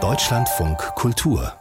Deutschlandfunk Kultur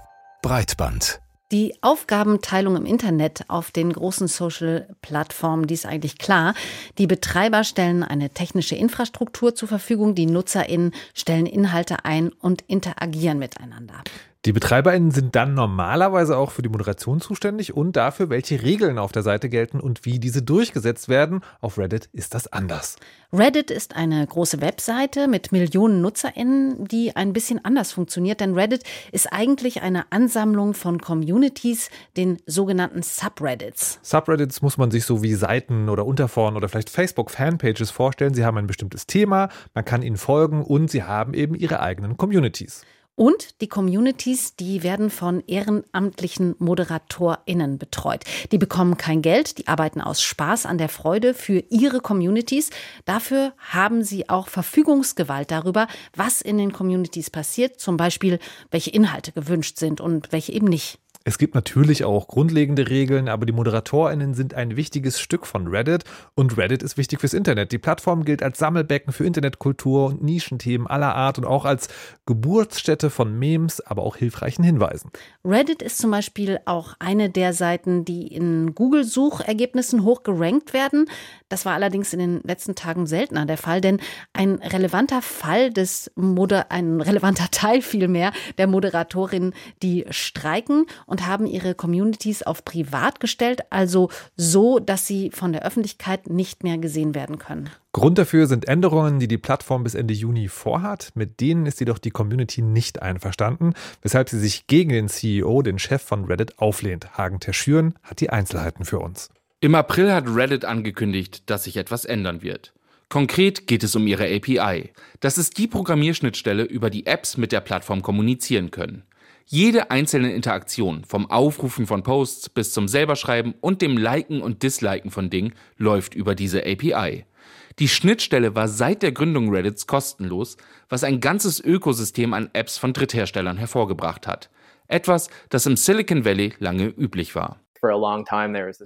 Breitband die Aufgabenteilung im Internet auf den großen Social-Plattformen, die ist eigentlich klar. Die Betreiber stellen eine technische Infrastruktur zur Verfügung, die NutzerInnen stellen Inhalte ein und interagieren miteinander. Die BetreiberInnen sind dann normalerweise auch für die Moderation zuständig und dafür, welche Regeln auf der Seite gelten und wie diese durchgesetzt werden. Auf Reddit ist das anders. Reddit ist eine große Webseite mit Millionen NutzerInnen, die ein bisschen anders funktioniert, denn Reddit ist eigentlich eine Ansammlung von Communities, den sogenannten Subreddits. Subreddits muss man sich so wie Seiten oder Unterforen oder vielleicht Facebook-Fanpages vorstellen. Sie haben ein bestimmtes Thema, man kann ihnen folgen und sie haben eben ihre eigenen Communities. Und die Communities, die werden von ehrenamtlichen ModeratorInnen betreut. Die bekommen kein Geld, die arbeiten aus Spaß an der Freude für ihre Communities. Dafür haben sie auch Verfügungsgewalt darüber, was in den Communities passiert, zum Beispiel welche Inhalte gewünscht sind und welche eben nicht. Es gibt natürlich auch grundlegende Regeln, aber die ModeratorInnen sind ein wichtiges Stück von Reddit und Reddit ist wichtig fürs Internet. Die Plattform gilt als Sammelbecken für Internetkultur und Nischenthemen aller Art und auch als Geburtsstätte von Memes, aber auch hilfreichen Hinweisen. Reddit ist zum Beispiel auch eine der Seiten, die in Google-Suchergebnissen hoch gerankt werden. Das war allerdings in den letzten Tagen seltener der Fall, denn ein relevanter Fall des Moder ein relevanter Teil vielmehr der Moderatorinnen, die streiken und und haben ihre Communities auf privat gestellt, also so, dass sie von der Öffentlichkeit nicht mehr gesehen werden können. Grund dafür sind Änderungen, die die Plattform bis Ende Juni vorhat. Mit denen ist jedoch die Community nicht einverstanden, weshalb sie sich gegen den CEO, den Chef von Reddit, auflehnt. Hagen Terschüren hat die Einzelheiten für uns. Im April hat Reddit angekündigt, dass sich etwas ändern wird. Konkret geht es um ihre API. Das ist die Programmierschnittstelle, über die Apps mit der Plattform kommunizieren können. Jede einzelne Interaktion, vom Aufrufen von Posts bis zum Selberschreiben und dem Liken und Disliken von Dingen, läuft über diese API. Die Schnittstelle war seit der Gründung Reddits kostenlos, was ein ganzes Ökosystem an Apps von Drittherstellern hervorgebracht hat. Etwas, das im Silicon Valley lange üblich war.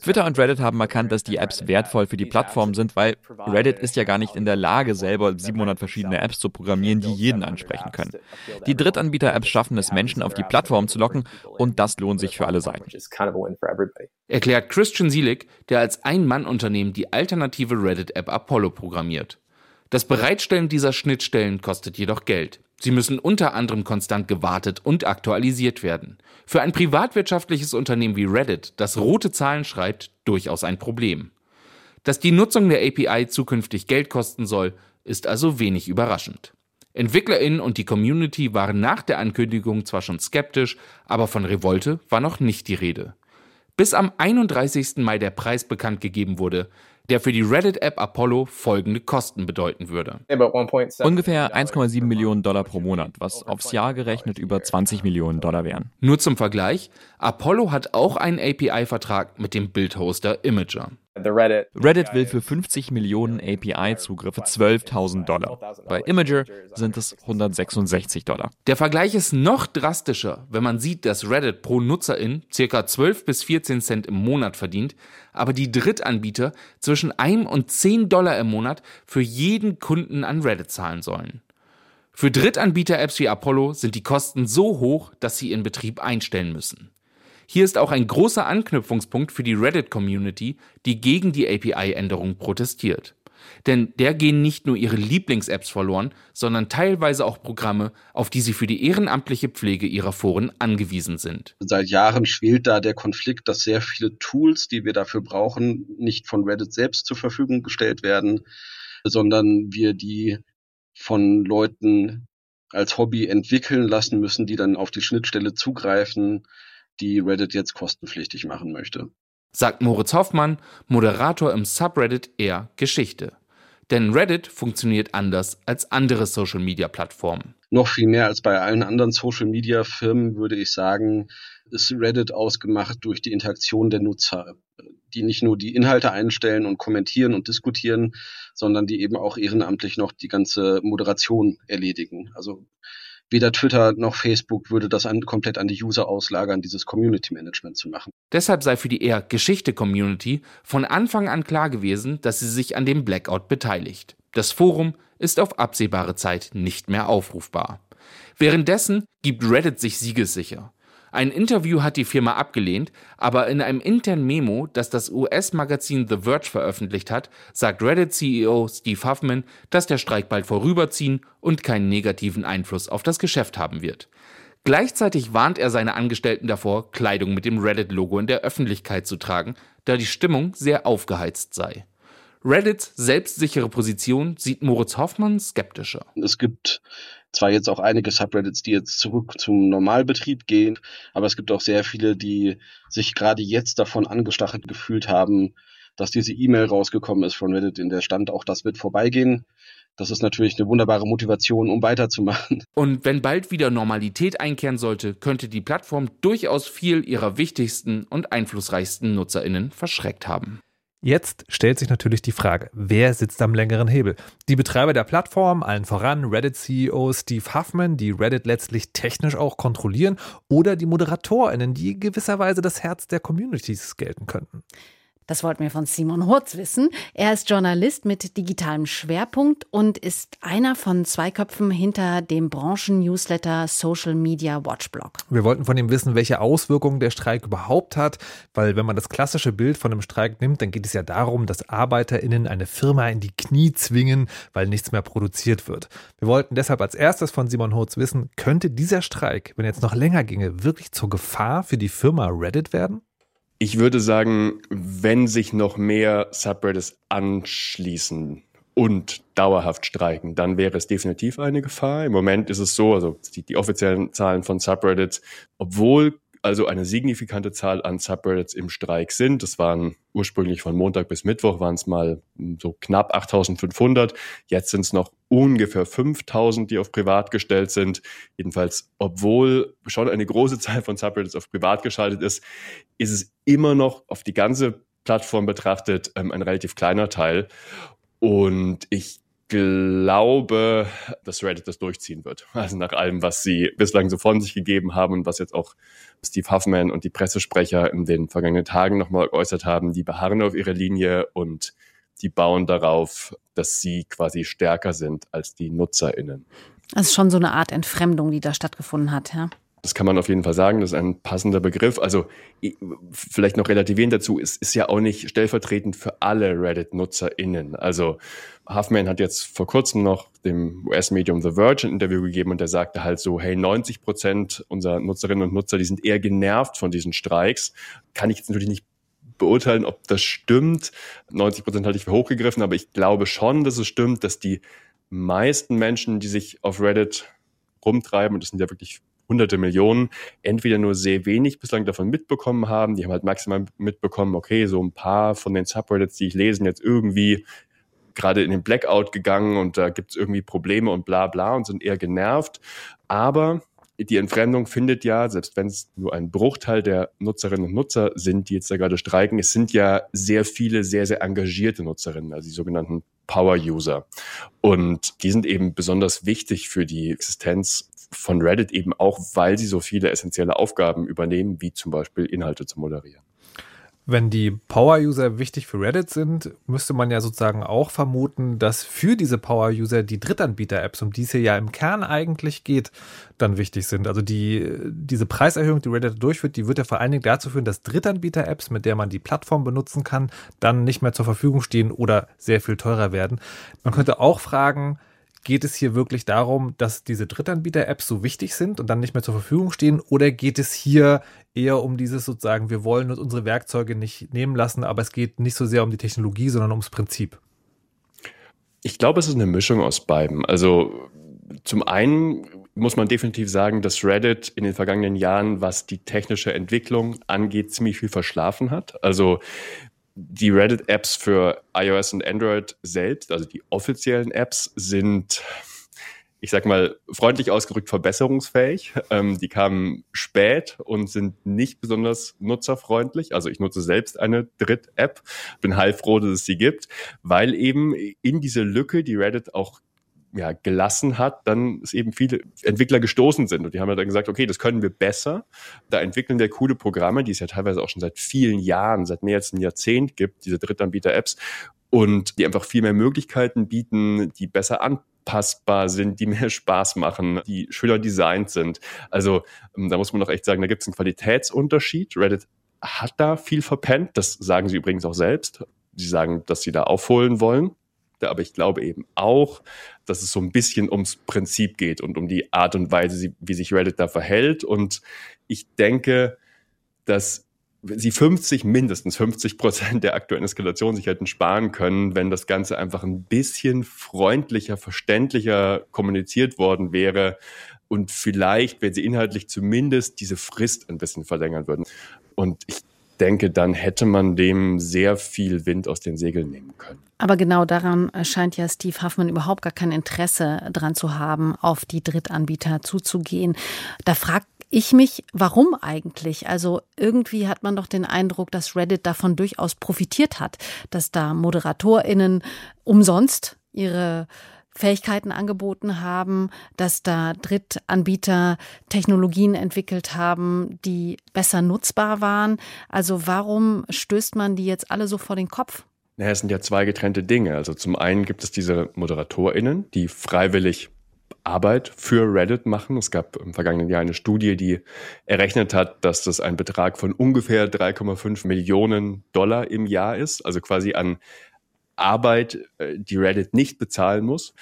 Twitter und Reddit haben erkannt, dass die Apps wertvoll für die Plattform sind, weil Reddit ist ja gar nicht in der Lage, selber 700 verschiedene Apps zu programmieren, die jeden ansprechen können. Die Drittanbieter-Apps schaffen es, Menschen auf die Plattform zu locken und das lohnt sich für alle Seiten. Erklärt Christian Sielig, der als Ein-Mann-Unternehmen die alternative Reddit-App Apollo programmiert. Das Bereitstellen dieser Schnittstellen kostet jedoch Geld. Sie müssen unter anderem konstant gewartet und aktualisiert werden. Für ein privatwirtschaftliches Unternehmen wie Reddit, das rote Zahlen schreibt, durchaus ein Problem. Dass die Nutzung der API zukünftig Geld kosten soll, ist also wenig überraschend. EntwicklerInnen und die Community waren nach der Ankündigung zwar schon skeptisch, aber von Revolte war noch nicht die Rede. Bis am 31. Mai der Preis bekannt gegeben wurde, der für die Reddit-App Apollo folgende Kosten bedeuten würde. Ungefähr 1,7 Millionen Dollar pro Monat, was aufs Jahr gerechnet über 20 Millionen Dollar wären. Nur zum Vergleich, Apollo hat auch einen API-Vertrag mit dem Bildhoster Imager. Reddit will für 50 Millionen API-Zugriffe 12.000 Dollar. Bei Imager sind es 166 Dollar. Der Vergleich ist noch drastischer, wenn man sieht, dass Reddit pro Nutzerin ca. 12 bis 14 Cent im Monat verdient, aber die Drittanbieter zwischen 1 und 10 Dollar im Monat für jeden Kunden an Reddit zahlen sollen. Für Drittanbieter-Apps wie Apollo sind die Kosten so hoch, dass sie ihren Betrieb einstellen müssen. Hier ist auch ein großer Anknüpfungspunkt für die Reddit-Community, die gegen die API-Änderung protestiert. Denn der gehen nicht nur ihre Lieblings-Apps verloren, sondern teilweise auch Programme, auf die sie für die ehrenamtliche Pflege ihrer Foren angewiesen sind. Seit Jahren schwelt da der Konflikt, dass sehr viele Tools, die wir dafür brauchen, nicht von Reddit selbst zur Verfügung gestellt werden, sondern wir die von Leuten als Hobby entwickeln lassen müssen, die dann auf die Schnittstelle zugreifen die Reddit jetzt kostenpflichtig machen möchte. Sagt Moritz Hoffmann, Moderator im Subreddit eher Geschichte. Denn Reddit funktioniert anders als andere Social-Media-Plattformen. Noch viel mehr als bei allen anderen Social-Media-Firmen würde ich sagen, ist Reddit ausgemacht durch die Interaktion der Nutzer, die nicht nur die Inhalte einstellen und kommentieren und diskutieren, sondern die eben auch ehrenamtlich noch die ganze Moderation erledigen. Also weder Twitter noch Facebook würde das an, komplett an die User auslagern, dieses Community Management zu machen. Deshalb sei für die eher Geschichte-Community von Anfang an klar gewesen, dass sie sich an dem Blackout beteiligt. Das Forum ist auf absehbare Zeit nicht mehr aufrufbar. Währenddessen gibt Reddit sich siegessicher. Ein Interview hat die Firma abgelehnt, aber in einem internen Memo, das das US-Magazin The Verge veröffentlicht hat, sagt Reddit-CEO Steve Huffman, dass der Streik bald vorüberziehen und keinen negativen Einfluss auf das Geschäft haben wird. Gleichzeitig warnt er seine Angestellten davor, Kleidung mit dem Reddit-Logo in der Öffentlichkeit zu tragen, da die Stimmung sehr aufgeheizt sei. Reddits selbstsichere Position sieht Moritz Hoffmann skeptischer. Es gibt zwar jetzt auch einige Subreddits, die jetzt zurück zum Normalbetrieb gehen, aber es gibt auch sehr viele, die sich gerade jetzt davon angestachelt gefühlt haben, dass diese E-Mail rausgekommen ist von Reddit, in der stand, auch das wird vorbeigehen. Das ist natürlich eine wunderbare Motivation, um weiterzumachen. Und wenn bald wieder Normalität einkehren sollte, könnte die Plattform durchaus viel ihrer wichtigsten und einflussreichsten NutzerInnen verschreckt haben. Jetzt stellt sich natürlich die Frage, wer sitzt am längeren Hebel? Die Betreiber der Plattform, allen voran Reddit-CEO Steve Huffman, die Reddit letztlich technisch auch kontrollieren, oder die ModeratorInnen, die gewisserweise das Herz der Communities gelten könnten. Das wollten wir von Simon Hurz wissen. Er ist Journalist mit digitalem Schwerpunkt und ist einer von zwei Köpfen hinter dem Branchen-Newsletter Social Media Watchblog. Wir wollten von ihm wissen, welche Auswirkungen der Streik überhaupt hat, weil wenn man das klassische Bild von einem Streik nimmt, dann geht es ja darum, dass ArbeiterInnen eine Firma in die Knie zwingen, weil nichts mehr produziert wird. Wir wollten deshalb als erstes von Simon Hurz wissen, könnte dieser Streik, wenn jetzt noch länger ginge, wirklich zur Gefahr für die Firma Reddit werden? Ich würde sagen, wenn sich noch mehr Subreddits anschließen und dauerhaft streiken, dann wäre es definitiv eine Gefahr. Im Moment ist es so, also die, die offiziellen Zahlen von Subreddits, obwohl also eine signifikante Zahl an Subreddits im Streik sind. Das waren ursprünglich von Montag bis Mittwoch waren es mal so knapp 8500. Jetzt sind es noch ungefähr 5000, die auf privat gestellt sind. Jedenfalls, obwohl schon eine große Zahl von Subreddits auf privat geschaltet ist, ist es immer noch auf die ganze Plattform betrachtet ähm, ein relativ kleiner Teil. Und ich glaube, dass Reddit das durchziehen wird. Also nach allem, was sie bislang so von sich gegeben haben und was jetzt auch Steve Huffman und die Pressesprecher in den vergangenen Tagen nochmal geäußert haben, die beharren auf ihrer Linie und die bauen darauf, dass sie quasi stärker sind als die NutzerInnen. Das ist schon so eine Art Entfremdung, die da stattgefunden hat, ja. Das kann man auf jeden Fall sagen, das ist ein passender Begriff. Also vielleicht noch relativierend dazu, es ist ja auch nicht stellvertretend für alle Reddit-NutzerInnen. Also Huffman hat jetzt vor kurzem noch dem US-Medium The Verge ein Interview gegeben und der sagte halt so, hey, 90 Prozent unserer Nutzerinnen und Nutzer, die sind eher genervt von diesen Streiks. Kann ich jetzt natürlich nicht beurteilen, ob das stimmt. 90 Prozent halte ich für hochgegriffen, aber ich glaube schon, dass es stimmt, dass die meisten Menschen, die sich auf Reddit rumtreiben, und das sind ja wirklich hunderte Millionen, entweder nur sehr wenig bislang davon mitbekommen haben, die haben halt maximal mitbekommen, okay, so ein paar von den Subreddits, die ich lese, jetzt irgendwie gerade in den Blackout gegangen und da gibt es irgendwie Probleme und bla bla und sind eher genervt. Aber die Entfremdung findet ja, selbst wenn es nur ein Bruchteil der Nutzerinnen und Nutzer sind, die jetzt da gerade streiken, es sind ja sehr viele sehr, sehr engagierte Nutzerinnen, also die sogenannten Power-User. Und die sind eben besonders wichtig für die Existenz von Reddit eben auch, weil sie so viele essentielle Aufgaben übernehmen, wie zum Beispiel Inhalte zu moderieren. Wenn die Power-User wichtig für Reddit sind, müsste man ja sozusagen auch vermuten, dass für diese Power-User die Drittanbieter-Apps, um die es hier ja im Kern eigentlich geht, dann wichtig sind. Also die, diese Preiserhöhung, die Reddit durchführt, die wird ja vor allen Dingen dazu führen, dass Drittanbieter-Apps, mit der man die Plattform benutzen kann, dann nicht mehr zur Verfügung stehen oder sehr viel teurer werden. Man könnte auch fragen, Geht es hier wirklich darum, dass diese Drittanbieter-Apps so wichtig sind und dann nicht mehr zur Verfügung stehen? Oder geht es hier eher um dieses sozusagen, wir wollen uns unsere Werkzeuge nicht nehmen lassen, aber es geht nicht so sehr um die Technologie, sondern ums Prinzip? Ich glaube, es ist eine Mischung aus beiden. Also zum einen muss man definitiv sagen, dass Reddit in den vergangenen Jahren, was die technische Entwicklung angeht, ziemlich viel verschlafen hat. Also die Reddit-Apps für iOS und Android selbst, also die offiziellen Apps, sind, ich sag mal, freundlich ausgedrückt verbesserungsfähig. Ähm, die kamen spät und sind nicht besonders nutzerfreundlich. Also ich nutze selbst eine Dritt-App, bin heilfroh, dass es sie gibt, weil eben in diese Lücke, die Reddit auch ja, gelassen hat, dann es eben viele Entwickler gestoßen sind. Und die haben dann gesagt, okay, das können wir besser. Da entwickeln wir coole Programme, die es ja teilweise auch schon seit vielen Jahren, seit mehr als einem Jahrzehnt gibt, diese Drittanbieter-Apps. Und die einfach viel mehr Möglichkeiten bieten, die besser anpassbar sind, die mehr Spaß machen, die schöner designt sind. Also ähm, da muss man doch echt sagen, da gibt es einen Qualitätsunterschied. Reddit hat da viel verpennt. Das sagen sie übrigens auch selbst. Sie sagen, dass sie da aufholen wollen. Aber ich glaube eben auch, dass es so ein bisschen ums Prinzip geht und um die Art und Weise, wie sich Reddit da verhält. Und ich denke, dass sie 50, mindestens 50 Prozent der aktuellen Eskalation sich hätten sparen können, wenn das Ganze einfach ein bisschen freundlicher, verständlicher kommuniziert worden wäre und vielleicht, wenn sie inhaltlich zumindest diese Frist ein bisschen verlängern würden. Und ich denke, dann hätte man dem sehr viel Wind aus den Segeln nehmen können. Aber genau daran scheint ja Steve Huffman überhaupt gar kein Interesse dran zu haben, auf die Drittanbieter zuzugehen. Da fragt ich mich, warum eigentlich? Also irgendwie hat man doch den Eindruck, dass Reddit davon durchaus profitiert hat, dass da ModeratorInnen umsonst ihre Fähigkeiten angeboten haben, dass da Drittanbieter Technologien entwickelt haben, die besser nutzbar waren. Also warum stößt man die jetzt alle so vor den Kopf? Naja, es sind ja zwei getrennte Dinge. Also zum einen gibt es diese ModeratorInnen, die freiwillig Arbeit für Reddit machen. Es gab im vergangenen Jahr eine Studie, die errechnet hat, dass das ein Betrag von ungefähr 3,5 Millionen Dollar im Jahr ist, also quasi an Arbeit, äh, die Reddit nicht bezahlen muss.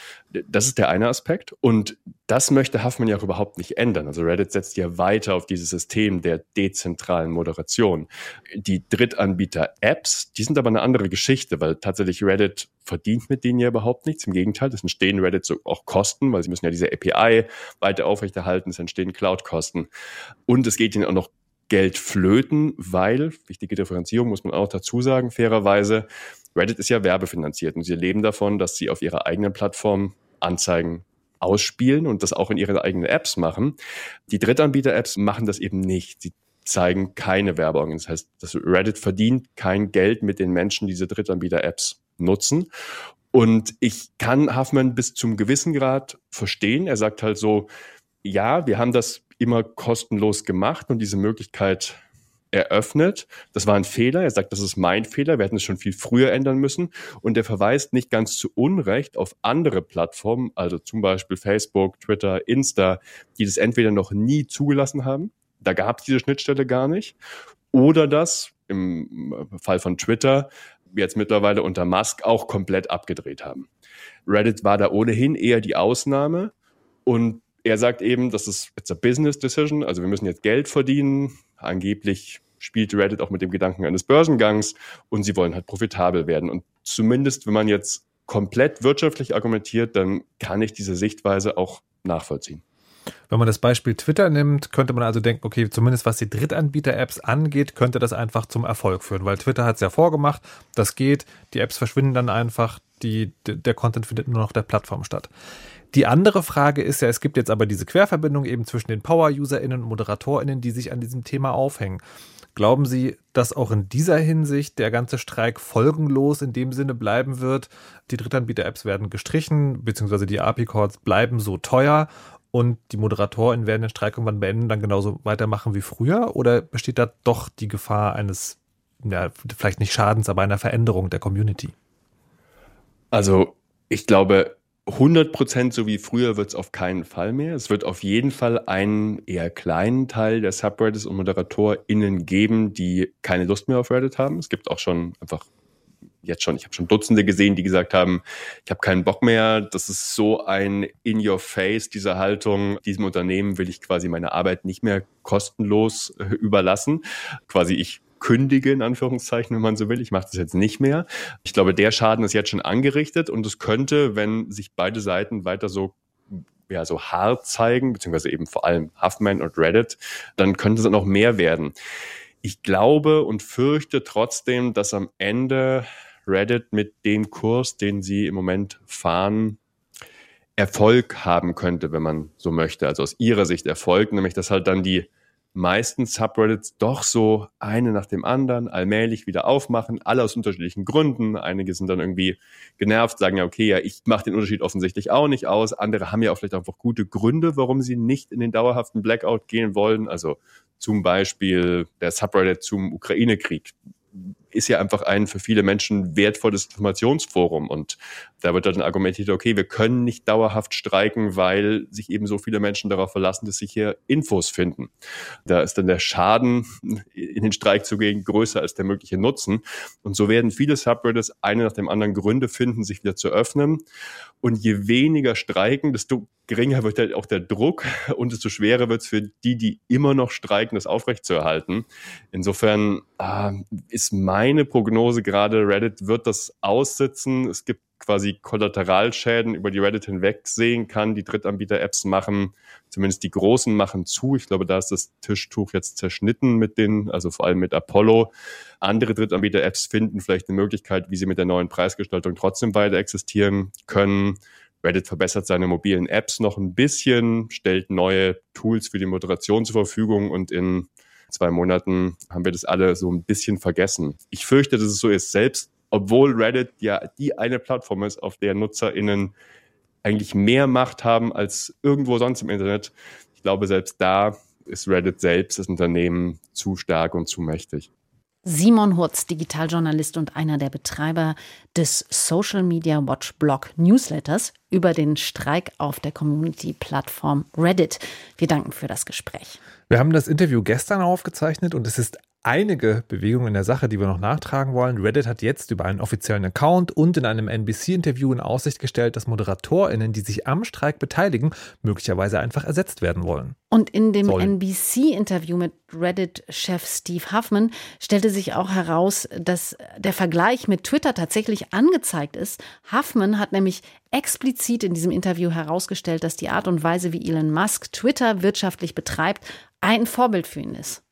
Das ist der eine Aspekt. Und das möchte Huffman ja auch überhaupt nicht ändern. Also Reddit setzt ja weiter auf dieses System der dezentralen Moderation. Die Drittanbieter-Apps, die sind aber eine andere Geschichte, weil tatsächlich Reddit verdient mit denen ja überhaupt nichts. Im Gegenteil, es entstehen Reddit so auch Kosten, weil sie müssen ja diese API weiter aufrechterhalten, es entstehen Cloud-Kosten. Und es geht ihnen auch noch Geld flöten, weil, wichtige Differenzierung muss man auch dazu sagen, fairerweise, Reddit ist ja werbefinanziert und sie leben davon, dass sie auf ihrer eigenen Plattform Anzeigen ausspielen und das auch in ihren eigenen Apps machen. Die Drittanbieter-Apps machen das eben nicht. Sie zeigen keine Werbung. Das heißt, das Reddit verdient kein Geld mit den Menschen, die diese Drittanbieter-Apps nutzen. Und ich kann Huffman bis zum gewissen Grad verstehen. Er sagt halt so, ja, wir haben das immer kostenlos gemacht und diese Möglichkeit eröffnet. Das war ein Fehler. Er sagt, das ist mein Fehler. Wir hätten es schon viel früher ändern müssen. Und er verweist nicht ganz zu Unrecht auf andere Plattformen, also zum Beispiel Facebook, Twitter, Insta, die das entweder noch nie zugelassen haben. Da gab es diese Schnittstelle gar nicht. Oder das im Fall von Twitter jetzt mittlerweile unter Musk auch komplett abgedreht haben. Reddit war da ohnehin eher die Ausnahme und er sagt eben, das ist it's a business decision, also wir müssen jetzt Geld verdienen. Angeblich spielt Reddit auch mit dem Gedanken eines Börsengangs und sie wollen halt profitabel werden. Und zumindest, wenn man jetzt komplett wirtschaftlich argumentiert, dann kann ich diese Sichtweise auch nachvollziehen. Wenn man das Beispiel Twitter nimmt, könnte man also denken, okay, zumindest was die Drittanbieter-Apps angeht, könnte das einfach zum Erfolg führen, weil Twitter hat es ja vorgemacht, das geht, die Apps verschwinden dann einfach, die, der Content findet nur noch der Plattform statt. Die andere Frage ist ja, es gibt jetzt aber diese Querverbindung eben zwischen den Power-UserInnen und ModeratorInnen, die sich an diesem Thema aufhängen. Glauben Sie, dass auch in dieser Hinsicht der ganze Streik folgenlos in dem Sinne bleiben wird? Die Drittanbieter-Apps werden gestrichen, beziehungsweise die API-Calls bleiben so teuer und die ModeratorInnen werden den Streik irgendwann beenden, dann genauso weitermachen wie früher? Oder besteht da doch die Gefahr eines, ja, vielleicht nicht Schadens, aber einer Veränderung der Community? Also, ich glaube, 100% so wie früher wird es auf keinen Fall mehr. Es wird auf jeden Fall einen eher kleinen Teil der Subreddits und ModeratorInnen geben, die keine Lust mehr auf Reddit haben. Es gibt auch schon einfach jetzt schon, ich habe schon Dutzende gesehen, die gesagt haben, ich habe keinen Bock mehr. Das ist so ein in your face diese Haltung. Diesem Unternehmen will ich quasi meine Arbeit nicht mehr kostenlos äh, überlassen. Quasi ich kündige, in Anführungszeichen, wenn man so will. Ich mache das jetzt nicht mehr. Ich glaube, der Schaden ist jetzt schon angerichtet und es könnte, wenn sich beide Seiten weiter so ja, so hart zeigen, beziehungsweise eben vor allem Huffman und Reddit, dann könnte es noch mehr werden. Ich glaube und fürchte trotzdem, dass am Ende Reddit mit dem Kurs, den sie im Moment fahren, Erfolg haben könnte, wenn man so möchte. Also aus ihrer Sicht Erfolg, nämlich dass halt dann die meisten Subreddits doch so eine nach dem anderen allmählich wieder aufmachen, alle aus unterschiedlichen Gründen. Einige sind dann irgendwie genervt, sagen ja, okay, ja, ich mache den Unterschied offensichtlich auch nicht aus. Andere haben ja auch vielleicht einfach gute Gründe, warum sie nicht in den dauerhaften Blackout gehen wollen. Also zum Beispiel der Subreddit zum Ukraine-Krieg ist ja einfach ein für viele Menschen wertvolles Informationsforum. Und da wird dann argumentiert, okay, wir können nicht dauerhaft streiken, weil sich eben so viele Menschen darauf verlassen, dass sich hier Infos finden. Da ist dann der Schaden, in den Streik zu gehen, größer als der mögliche Nutzen. Und so werden viele Subreddits eine nach dem anderen Gründe finden, sich wieder zu öffnen. Und je weniger streiken, desto geringer wird halt auch der Druck und desto schwerer wird es für die, die immer noch streiken, das aufrechtzuerhalten. Insofern äh, ist meine Prognose gerade, Reddit wird das aussitzen. Es gibt quasi Kollateralschäden über die Reddit hinweg sehen kann. Die Drittanbieter-Apps machen, zumindest die großen machen zu. Ich glaube, da ist das Tischtuch jetzt zerschnitten mit den, also vor allem mit Apollo. Andere Drittanbieter-Apps finden vielleicht eine Möglichkeit, wie sie mit der neuen Preisgestaltung trotzdem weiter existieren können. Reddit verbessert seine mobilen Apps noch ein bisschen, stellt neue Tools für die Moderation zur Verfügung und in zwei Monaten haben wir das alle so ein bisschen vergessen. Ich fürchte, dass es so ist. Selbst obwohl Reddit ja die eine Plattform ist, auf der NutzerInnen eigentlich mehr Macht haben als irgendwo sonst im Internet. Ich glaube, selbst da ist Reddit selbst, das Unternehmen, zu stark und zu mächtig. Simon Hurz, Digitaljournalist und einer der Betreiber des Social Media Watch Blog Newsletters über den Streik auf der Community-Plattform Reddit. Wir danken für das Gespräch. Wir haben das Interview gestern aufgezeichnet und es ist einige Bewegungen in der Sache, die wir noch nachtragen wollen. Reddit hat jetzt über einen offiziellen Account und in einem NBC-Interview in Aussicht gestellt, dass ModeratorInnen, die sich am Streik beteiligen, möglicherweise einfach ersetzt werden wollen. Und in dem NBC-Interview mit Reddit-Chef Steve Huffman stellte sich auch heraus, dass der Vergleich mit Twitter tatsächlich angezeigt ist. Huffman hat nämlich explizit in diesem Interview herausgestellt, dass die Art und Weise, wie Elon Musk Twitter wirtschaftlich betreibt, ein Vorbild für ihn ist.